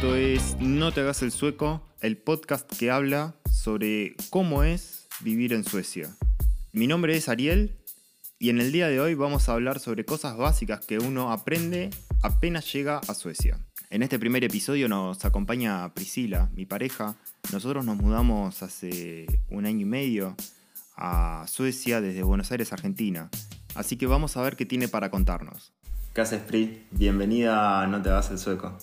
Esto es No te hagas el sueco, el podcast que habla sobre cómo es vivir en Suecia. Mi nombre es Ariel y en el día de hoy vamos a hablar sobre cosas básicas que uno aprende apenas llega a Suecia. En este primer episodio nos acompaña Priscila, mi pareja. Nosotros nos mudamos hace un año y medio a Suecia desde Buenos Aires, Argentina. Así que vamos a ver qué tiene para contarnos. ¿Qué haces, Pri? Bienvenida a No te hagas el sueco.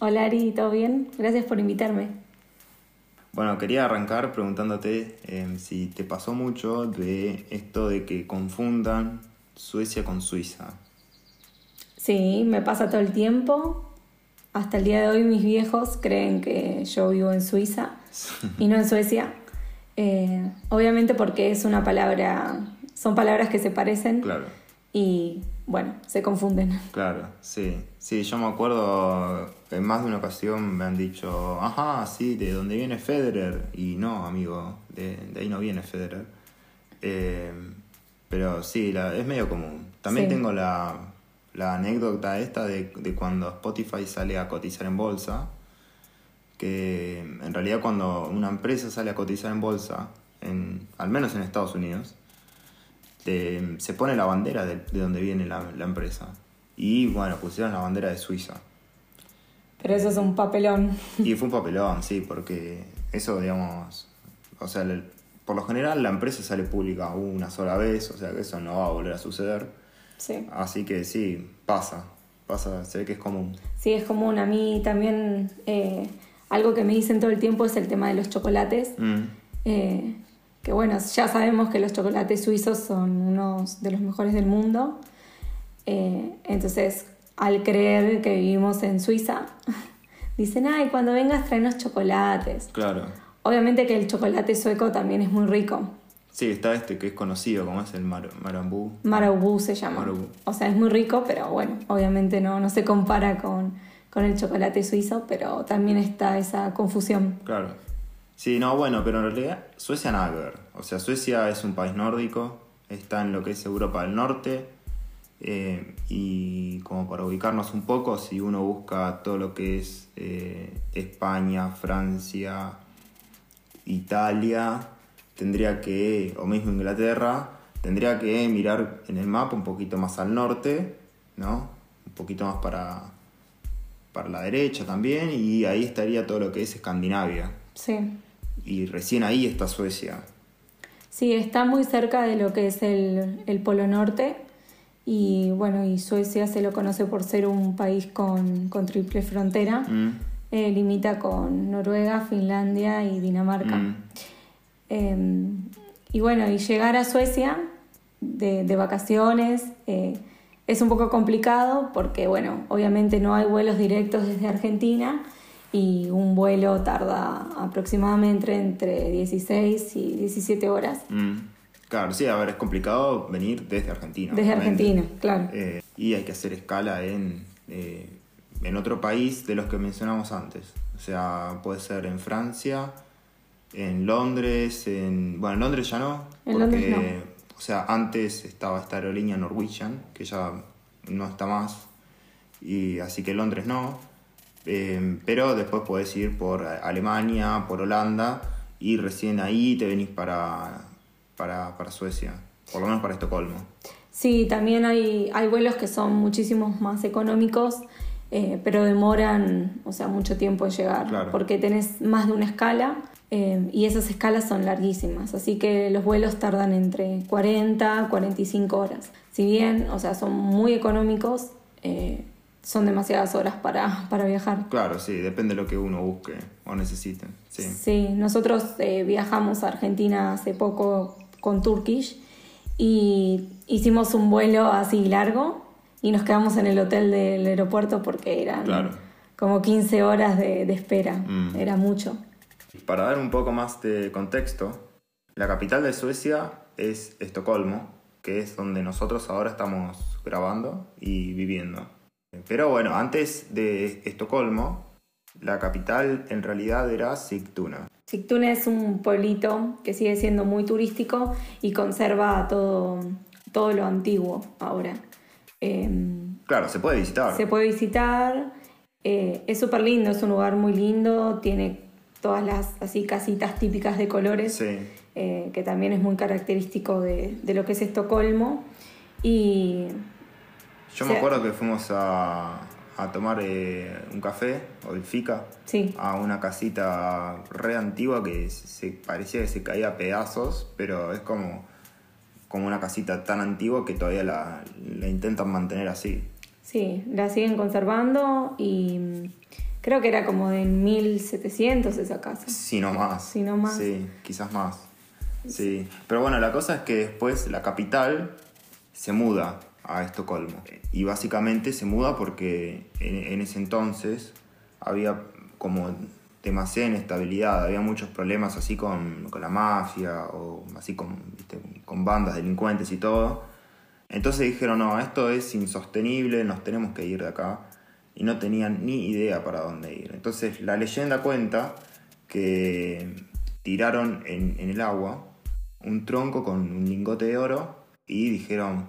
Hola Ari, ¿todo bien? Gracias por invitarme. Bueno, quería arrancar preguntándote eh, si te pasó mucho de esto de que confundan Suecia con Suiza. Sí, me pasa todo el tiempo. Hasta el día de hoy mis viejos creen que yo vivo en Suiza y no en Suecia. Eh, obviamente porque es una palabra, son palabras que se parecen. Claro. Y bueno, se confunden. Claro, sí. Sí, yo me acuerdo en más de una ocasión me han dicho, ajá, sí, de dónde viene Federer. Y no, amigo, de, ahí no viene Federer. Eh, pero sí, la, es medio común. También tengo la, la, anécdota esta de, de, cuando Spotify sale a cotizar en bolsa, que en realidad cuando una empresa sale a cotizar en bolsa, en, al menos en Estados Unidos, se pone la bandera de, de donde viene la, la, empresa. Y bueno, pusieron la bandera de Suiza. Pero eso es un papelón. Y fue un papelón, sí, porque eso, digamos, o sea, por lo general la empresa sale pública una sola vez, o sea que eso no va a volver a suceder. Sí. Así que sí, pasa, pasa, se ve que es común. Sí, es común. A mí también eh, algo que me dicen todo el tiempo es el tema de los chocolates. Mm. Eh, que bueno, ya sabemos que los chocolates suizos son unos de los mejores del mundo. Eh, entonces, al creer que vivimos en Suiza, dicen, ay, cuando vengas traenos chocolates. Claro. Obviamente que el chocolate sueco también es muy rico. Sí, está este que es conocido, como es el mar marambú. Marabú se llama. O sea, es muy rico, pero bueno, obviamente no, no se compara con, con el chocolate suizo, pero también está esa confusión. Claro. Sí, no, bueno, pero en realidad Suecia nada que ver. O sea, Suecia es un país nórdico, está en lo que es Europa del Norte. Eh, y como para ubicarnos un poco, si uno busca todo lo que es eh, España, Francia, Italia, tendría que, o mismo Inglaterra, tendría que mirar en el mapa un poquito más al norte, ¿no? Un poquito más para, para la derecha también, y ahí estaría todo lo que es Escandinavia. Sí y recién ahí está Suecia. Sí, está muy cerca de lo que es el, el, Polo Norte y bueno, y Suecia se lo conoce por ser un país con, con triple frontera. Mm. Eh, limita con Noruega, Finlandia y Dinamarca. Mm. Eh, y bueno, y llegar a Suecia de, de vacaciones eh, es un poco complicado porque, bueno, obviamente no hay vuelos directos desde Argentina y un vuelo tarda aproximadamente entre 16 y 17 horas. Mm. Claro, sí, a ver, es complicado venir desde Argentina. Desde Argentina, claro. Eh, y hay que hacer escala en, eh, en otro país de los que mencionamos antes. O sea, puede ser en Francia, en Londres, en... Bueno, en Londres ya no. En Londres no. O sea, antes estaba esta aerolínea Norwegian, que ya no está más. Y así que Londres no. Eh, pero después puedes ir por Alemania, por Holanda y recién ahí te venís para, para, para Suecia, por lo menos para Estocolmo. Sí, también hay, hay vuelos que son muchísimos más económicos, eh, pero demoran o sea, mucho tiempo en llegar, Claro. porque tenés más de una escala eh, y esas escalas son larguísimas, así que los vuelos tardan entre 40 45 horas. Si bien, o sea, son muy económicos, eh, son demasiadas horas para, para viajar. Claro, sí, depende de lo que uno busque o necesite. Sí, Sí, nosotros eh, viajamos a Argentina hace poco con Turkish y hicimos un vuelo así largo y nos quedamos en el hotel del aeropuerto porque eran Claro. como 15 horas de, de espera, Mm. era mucho. Para dar un poco más de contexto, la capital de Suecia es Estocolmo, que es donde nosotros ahora estamos grabando y viviendo. Pero bueno, antes de Estocolmo, la capital en realidad era Sigtuna. Sigtuna es un pueblito que sigue siendo muy turístico y conserva todo, todo lo antiguo ahora. Em, Claro, se puede visitar. se puede visitar Eh, es súper lindo, es un lugar muy lindo, tiene todas las así casitas típicas de colores, Sí. eh, que también es muy característico de, de lo que es Estocolmo. Y Yo me acuerdo que fuimos a, a tomar eh, un café o el fika sí, a una casita re antigua que se parecía que se caía a pedazos, pero es como, como una casita tan antigua que todavía la, la intentan mantener así. sí, la siguen conservando y mm, creo que era como de 1700 esa casa. Si no más. Si no más. Sí, quizás más. Sí. Pero bueno, la cosa es que después la capital se muda a Estocolmo. Y básicamente se muda porque en, ese entonces había como demasiada inestabilidad, había muchos problemas así con, con la mafia o así con, con bandas delincuentes y todo. Entonces dijeron, no, esto es insostenible, nos tenemos que ir de acá. Y no tenían ni idea para dónde ir. Entonces la leyenda cuenta que tiraron en el agua un tronco con un lingote de oro y dijeron,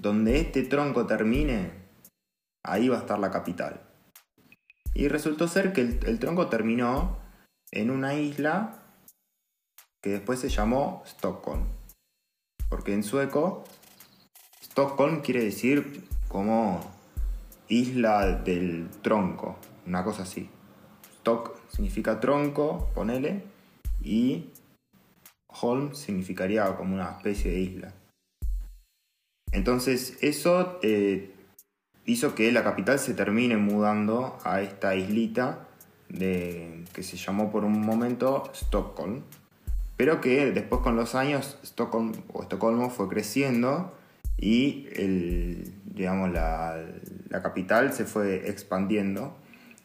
donde este tronco termine, ahí va a estar la capital. Y resultó ser que el, tronco terminó en una isla que después se llamó Stockholm. Porque en sueco, Stockholm quiere decir como isla del tronco, una cosa así. Stock significa tronco, ponele, y Holm significaría como una especie de isla. Entonces eso eh, hizo que la capital se termine mudando a esta islita de, que se llamó por un momento Stockholm, pero que después con los años Stockholm o Estocolmo fue creciendo y el, digamos, la, capital se fue expandiendo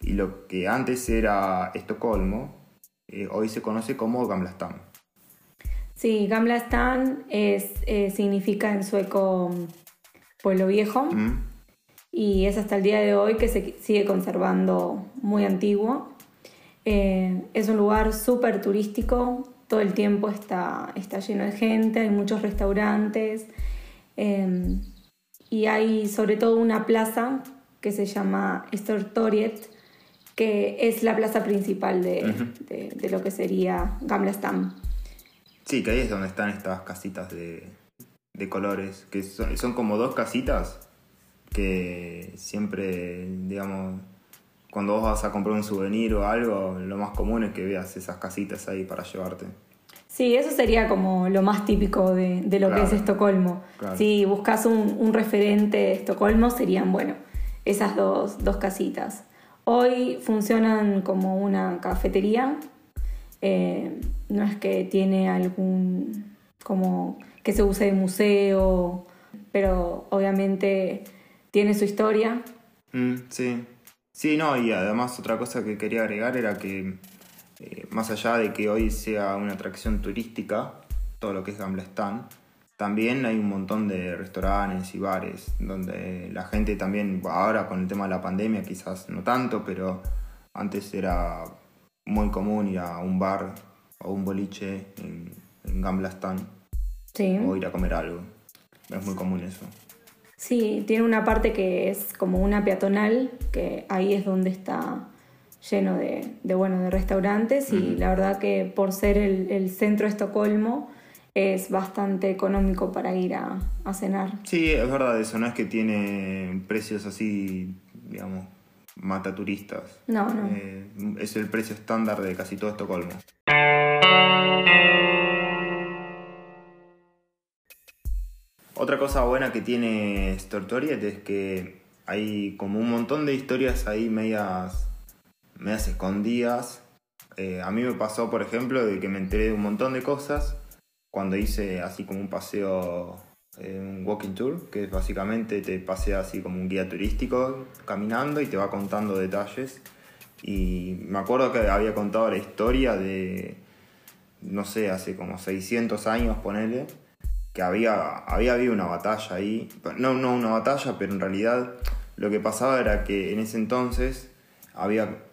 y lo que antes era Estocolmo eh, hoy se conoce como Gamla stan. Sí, Gamla Stan es, eh, significa en sueco mm, pueblo viejo ¿Mm? y es hasta el día de hoy que se sigue conservando muy antiguo. Eh, es un lugar súper turístico, todo el tiempo está, está lleno de gente, hay muchos restaurantes eh, y hay sobre todo una plaza que se llama Stortorget, que es la plaza principal de, de- de lo que sería Gamla Stan. Sí, que ahí es donde están estas casitas de, de colores, que son, son como dos casitas que siempre, digamos, cuando vos vas a comprar un souvenir o algo, lo más común es que veas esas casitas ahí para llevarte. Sí, eso sería como lo más típico de, de lo que Claro. es Estocolmo. Claro. Si buscas un, un referente de Estocolmo, serían, bueno, esas dos, dos casitas. Hoy funcionan como una cafetería. Eh, no es que tiene algún, como que se use de museo, pero obviamente tiene su historia. Mm, sí. Sí, no, y además otra cosa que quería agregar era que eh, más allá de que hoy sea una atracción turística, todo lo que es Gamla Stan, también hay un montón de restaurantes y bares donde la gente también, ahora con el tema de la pandemia quizás no tanto, pero antes era muy común ir a un bar o un boliche en, en Gamla Stan Sí. o ir a comer algo. Es muy común eso. Sí, tiene una parte que es como una peatonal, que ahí es donde está lleno de, de, bueno, de restaurantes y la verdad que por ser el, el centro de Estocolmo es bastante económico para ir a, a cenar. Sí, es verdad eso, no es que tiene precios así, digamos, mata turistas. No, no. Eh, es el precio estándar de casi todo Estocolmo. Otra cosa buena que tiene Stortoriet es que hay como un montón de historias ahí medias, medias escondidas. Eh, a mí me pasó, por ejemplo, de que me enteré de un montón de cosas cuando hice así como un paseo, un walking tour, que básicamente te pasea así como un guía turístico caminando y te va contando detalles. Y me acuerdo que había contado la historia de, no sé, hace como 600 años, ponele, que había, había habido una batalla ahí. No, no una batalla, pero en realidad lo que pasaba era que en ese entonces había,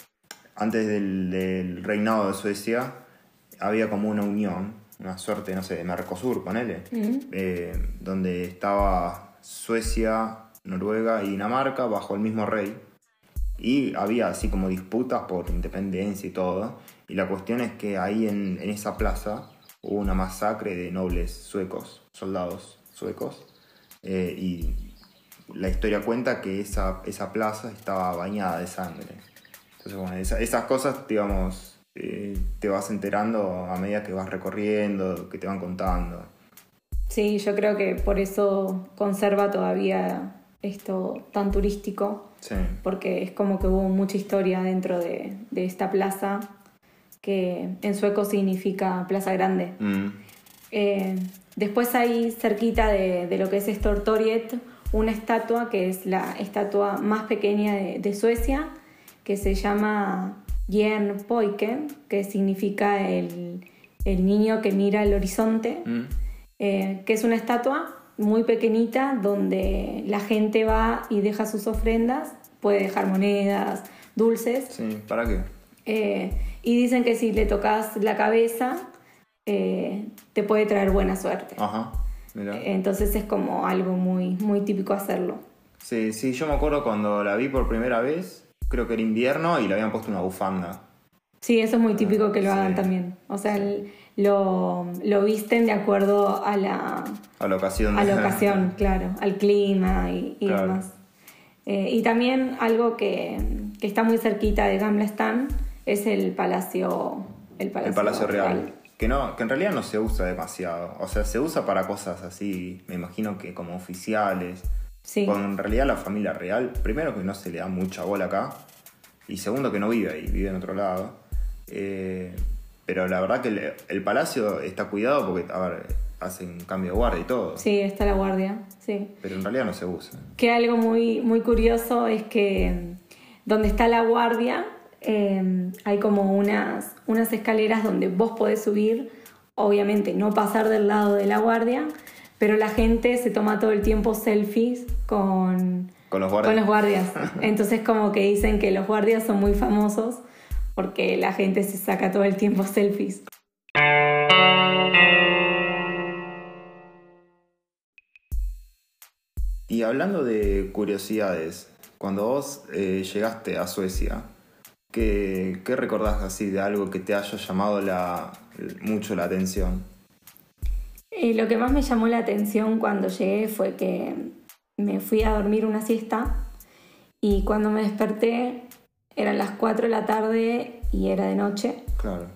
antes del reinado de Suecia, había como una unión, una suerte, no sé, de Mercosur, ponele, eh, donde estaba Suecia, Noruega y Dinamarca bajo el mismo rey. Y había así como disputas por independencia y todo. Y la cuestión es que ahí en, en esa plaza hubo una masacre de nobles suecos, soldados suecos. eh, y la historia cuenta que esa, esa plaza estaba bañada de sangre. Entonces, bueno, esa- esas cosas, digamos, eh, te vas enterando a medida que vas recorriendo, que te van contando. Sí, yo creo que por eso conserva todavía esto tan turístico, Sí, porque es como que hubo mucha historia dentro de, de esta plaza, que en sueco significa plaza grande. Mm, Eh, después hay cerquita de, de lo que es Stortoriet una estatua que es la estatua más pequeña de, de Suecia, que se llama Jern Poiken, que significa el, el niño que mira el horizonte, mm. eh, que es una estatua muy pequeñita donde la gente va y deja sus ofrendas, puede dejar monedas, dulces, Sí, ¿para qué? eh, y dicen que si le tocas la cabeza, eh, te puede traer buena suerte. Ajá, mira. Entonces es como algo muy, muy típico hacerlo. Sí, sí, yo me acuerdo cuando la vi por primera vez, creo que era invierno y le habían puesto una bufanda. Sí, eso es muy típico que lo Sí. hagan también. O sea, el- lo, lo visten de acuerdo a la, A la ocasión. a la ocasión, claro, al clima y, y Claro. demás. Eh, y también algo que, que está muy cerquita de Gamla Stan es el Palacio, el Palacio, El Palacio Real. Que, no, que en realidad no se usa demasiado. O sea, se usa para cosas así, me imagino que como oficiales. Sí. Cuando en realidad la familia real, primero que no se le da mucha bola acá, y segundo que no vive ahí, vive en otro lado. Eh, pero la verdad que el, el palacio está cuidado porque, a ver, hacen cambio de guardia y todo. Sí, está la guardia, sí. Pero en realidad no se usa. Que algo muy, muy curioso es que donde está la guardia eh, hay como unas, unas escaleras donde vos podés subir, obviamente no pasar del lado de la guardia, pero la gente se toma todo el tiempo selfies con, Con los guardias. con los guardias. Entonces como que dicen que los guardias son muy famosos porque la gente se saca todo el tiempo selfies. Y hablando de curiosidades, cuando vos eh, llegaste a Suecia, ¿qué, qué recordás así de algo que te haya llamado la, mucho la atención? Eh, lo que más me llamó la atención cuando llegué fue que me fui a dormir una siesta y cuando me desperté eran las 4 de la tarde y era de noche Claro.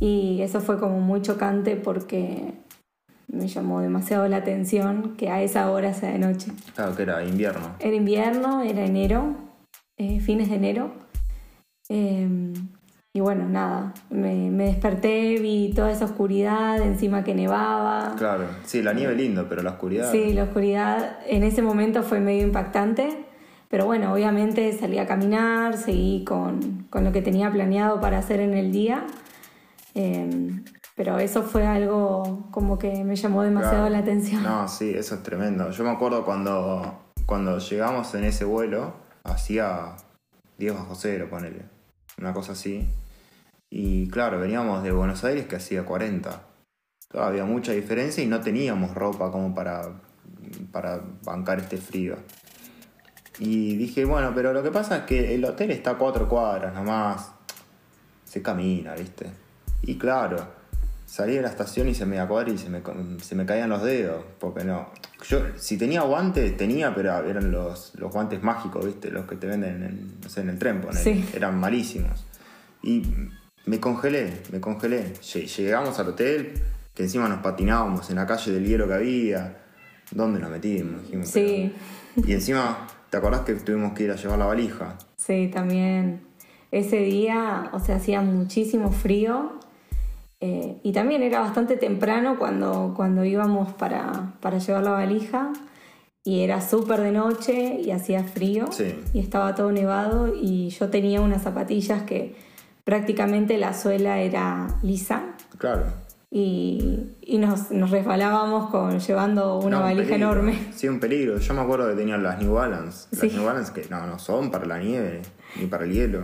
y eso fue como muy chocante porque me llamó demasiado la atención que a esa hora sea de noche. Claro que era invierno. Era invierno, era enero, eh, fines de enero. Eh, y bueno, nada, me, me desperté, vi toda esa oscuridad, encima que nevaba. Claro. Sí, la nieve lindo, pero la oscuridad. Sí, la oscuridad en ese momento fue medio impactante, pero bueno, obviamente salí a caminar, seguí con, con lo que tenía planeado para hacer en el día, Eh, pero eso fue algo como que me llamó demasiado Claro. la atención. No, sí, eso es tremendo. Yo me acuerdo cuando, cuando llegamos en ese vuelo, hacía 10 bajo cero, ponele. Una cosa así. Y claro, veníamos de Buenos Aires que hacía 40. Claro, había mucha diferencia y no teníamos ropa como para, para bancar este frío. Y dije, bueno, pero lo que pasa es que el hotel está a cuatro cuadras nomás. Se camina, ¿viste? Y claro, salí de la estación y se me cuadra y se me, se me caían los dedos. Porque no. Yo, si tenía guantes, tenía, pero eran los, los guantes mágicos, ¿viste? Los que te venden en, no sé, en el tren, ponele. Sí. Eran malísimos. Y me congelé, me congelé. Lle- Llegamos al hotel, que encima nos patinábamos en la calle del hielo que había. ¿Dónde nos metimos? Dijimos, Sí. pero- Y encima, ¿te acordás que tuvimos que ir a llevar la valija? Sí, también. Ese día, o sea, hacía muchísimo frío eh, y también era bastante temprano cuando, cuando íbamos para, para llevar la valija y era súper de noche y hacía frío Sí. y estaba todo nevado y yo tenía unas zapatillas que prácticamente la suela era lisa Claro. y, y nos, nos resbalábamos con, llevando una No, un valija peligro. enorme. Sí, un peligro. Yo me acuerdo que tenían las New Balance. Las Sí. New Balance que no, no son para la nieve, ni para el hielo.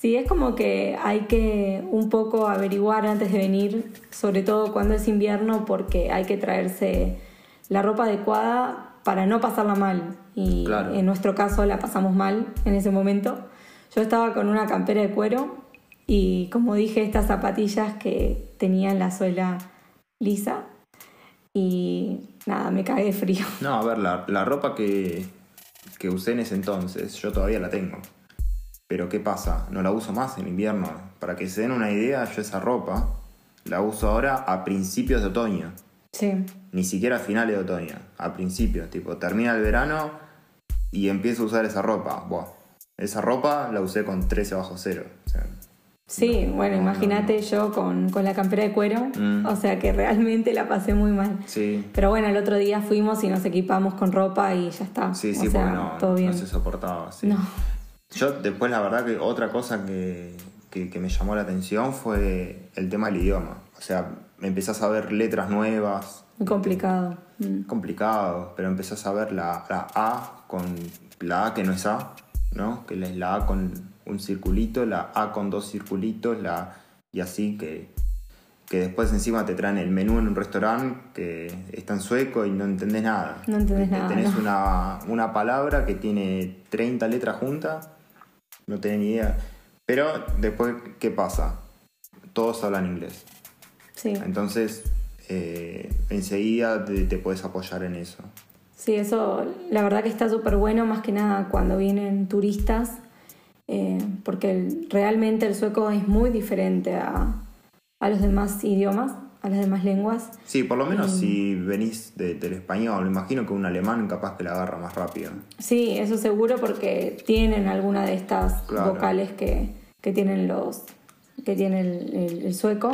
Sí, es como que hay que un poco averiguar antes de venir, sobre todo cuando es invierno, porque hay que traerse la ropa adecuada para no pasarla mal. Y Claro. en nuestro caso la pasamos mal en ese momento, Yo estaba con una campera de cuero y como dije, estas zapatillas que tenían la suela lisa y nada, me cagué de frío. No, a ver, la, la ropa que, que usé en ese entonces, yo todavía la tengo. Pero ¿qué pasa? No la uso más en invierno. Para que se den una idea, yo esa ropa la uso ahora a principios de otoño. Sí, Ni siquiera a finales de otoño, a principios. Tipo, termina el verano y empiezo a usar esa ropa. Buah. Esa ropa la usé con 13 bajo cero. O sea, sí, No, bueno, no, imagínate yo con, con la campera de cuero, Mm. o sea que realmente la pasé muy mal. sí, Pero bueno, el otro día fuimos y nos equipamos con ropa y ya está. sí, sí, o sea, porque no, todo bien. no se soportaba. sí. No. Yo después la verdad que otra cosa que, que- que me llamó la atención fue el tema del idioma. O sea, empezás a ver letras nuevas, Muy complicado. Mm. complicado, pero empezás a ver la, la A con la A que no es A, ¿no? Que es la A con un circulito, la A con dos circulitos, la y así que, que después encima te traen el menú en un restaurante que está en sueco y no entendés nada. No entendés Que nada, Tenés no. una, una palabra que tiene 30 letras juntas, no tenés ni idea. Pero después, ¿qué pasa? Todos hablan inglés. Sí. Entonces, eh, enseguida te, te puedes apoyar en eso. Sí, eso la verdad que está súper bueno, más que nada cuando vienen turistas, eh, porque el- realmente el sueco es muy diferente a, a los demás idiomas, a las demás lenguas. Sí, por lo menos Mm. si venís de- del español, me imagino que un alemán capaz que la agarra más rápido. Sí, eso seguro porque tienen alguna de estas Claro. vocales que, que tienen los que tiene el, el- el sueco.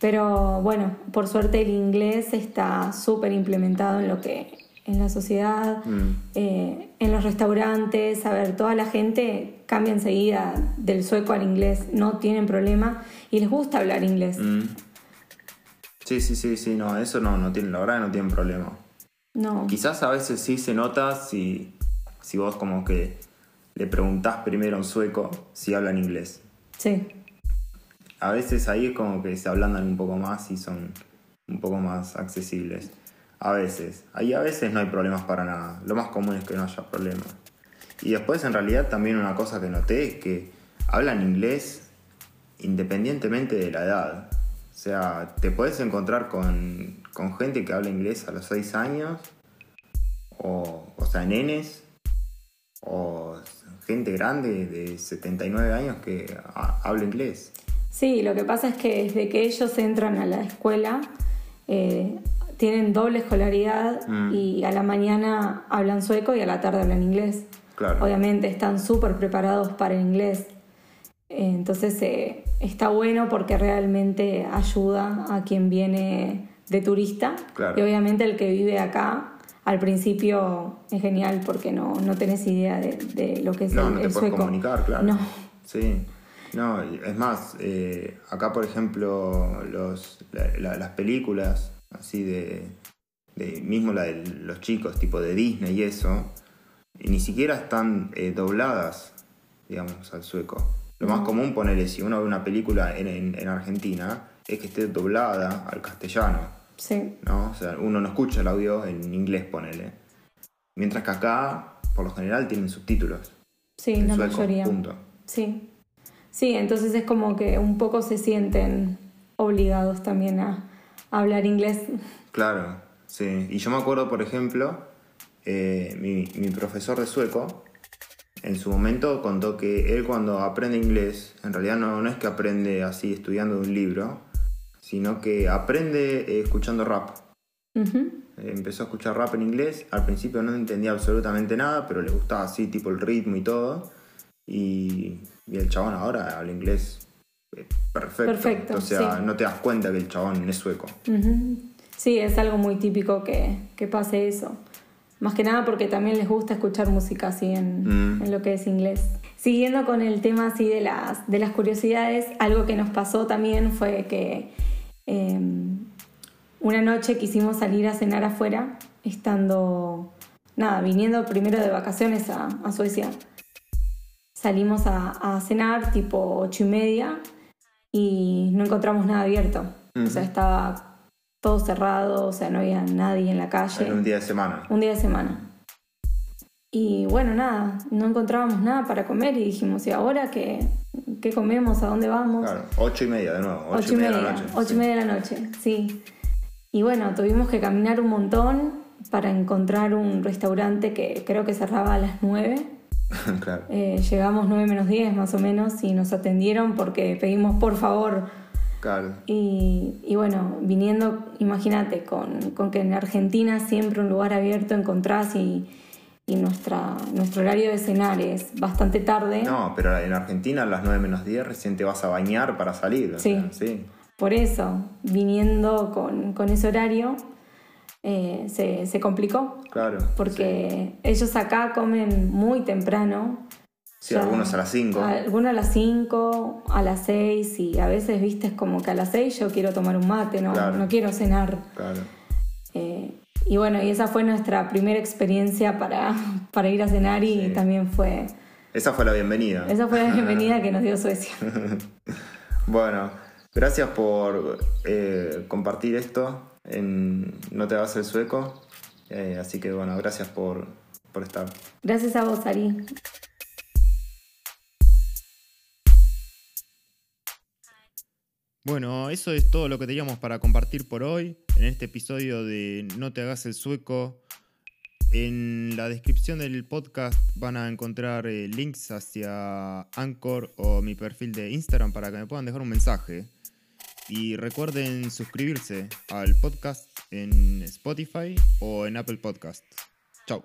Pero bueno, por suerte el inglés está súper implementado en lo que en la sociedad, Mm. eh, en los restaurantes, a ver, toda la gente cambia enseguida del sueco al inglés, no tienen problema y les gusta hablar inglés. Mm. Sí, sí, sí, sí, no, eso no, no tiene, la verdad no tienen problema. No, Quizás a veces sí se nota si, si vos como que le preguntás primero a un sueco si hablan inglés. sí, A veces ahí es como que se ablandan un poco más y son un poco más accesibles. A veces. Ahí a veces no hay problemas para nada. Lo más común es que no haya problemas. Y después en realidad también una cosa que noté es que hablan inglés independientemente de la edad. O sea, te puedes encontrar con, con gente que habla inglés a los 6 años, o, o sea, nenes, o gente grande de 79 años que ha- habla inglés. Sí, lo que pasa es que desde que ellos entran a la escuela, eh, tienen doble escolaridad Mm. y a la mañana hablan sueco y a la tarde hablan inglés. Claro. Obviamente están súper preparados para el inglés. Eh, entonces eh, está bueno porque realmente ayuda a quien viene de turista. Claro. Y obviamente el que vive acá, al principio es genial porque no, no tenés idea de, de lo que es No, el, no te el puedes sueco. comunicar, claro. No. Sí. No, es más, eh, acá por ejemplo, los, la- la- las películas así de, de. mismo la de los chicos, tipo de Disney y eso, y ni siquiera están eh, dobladas, digamos, al sueco. Lo más común, ponerle, si uno ve una película en, en- en Argentina, es que esté doblada al castellano. Sí, ¿no? O sea, uno no escucha el audio en inglés, ponele. Mientras que acá, por lo general, tienen subtítulos. sí, en la sueco, mayoría. punto. Sí. Sí, entonces es como que un poco se sienten obligados también a hablar inglés. Claro, sí. Y yo me acuerdo, por ejemplo, eh, mi, mi profesor de sueco, en su momento contó que él cuando aprende inglés, en realidad no, no es que aprende así estudiando de un libro, sino que aprende eh, escuchando rap. Eh, Empezó a escuchar rap en inglés, al principio no entendía absolutamente nada, pero le gustaba así, tipo el ritmo y todo. Y, y el chabón ahora habla inglés perfecto. Perfecto, O sea, sí. no te das cuenta que el chabón es sueco. Sí, es algo muy típico que, que pase eso. Más que nada porque también les gusta escuchar música así en, Mm. en lo que es inglés. Siguiendo con el tema así de las, de las curiosidades, algo que nos pasó también fue que eh, una noche quisimos salir a cenar afuera, estando, nada, viniendo primero de vacaciones a, a Suecia. Salimos a, a cenar tipo ocho y media y no encontramos nada abierto. O sea, estaba todo cerrado, o sea, no había nadie en la calle. En un día de semana. Un día de semana. Y bueno, nada, no encontrábamos nada para comer y dijimos, ¿y ahora qué, qué comemos? ¿A dónde vamos? Claro, ocho y media de nuevo. Ocho, y media, de la noche. Ocho y media de la noche, sí. Y bueno, tuvimos que caminar un montón para encontrar un restaurante que creo que cerraba a las nueve. claro. Eh, llegamos nueve menos diez más o menos y nos atendieron porque pedimos por favor. Claro. Y, y bueno, viniendo, imagínate, con, con que en Argentina siempre un lugar abierto encontrás y y nuestra, nuestro horario de cenar es bastante tarde. No, pero en Argentina a las 9 menos 10 recién te vas a bañar para salir. Sí. sí. Por eso, viniendo con, con ese horario, eh, se, se, complicó. Claro. Porque ellos acá comen muy temprano. Sí, algunos a las 5. Algunos a las 5, a las 6 y a veces, viste, es como que a las 6 yo quiero tomar un mate, no, no quiero cenar. Claro. Eh, y bueno, y esa fue nuestra primera experiencia para, para ir a cenar y también fue... Esa fue la bienvenida. Esa fue la bienvenida que nos dio Suecia. bueno, gracias por eh, compartir esto en No te hagas el sueco. Eh, así que bueno, gracias por, por estar. Gracias a vos, Ari. Bueno, eso es todo lo que teníamos para compartir por hoy en este episodio de No te hagas el sueco. En la descripción del podcast van a encontrar eh, links hacia Anchor o mi perfil de Instagram para que me puedan dejar un mensaje. Y recuerden suscribirse al podcast en Spotify o en Apple Podcast. Chao.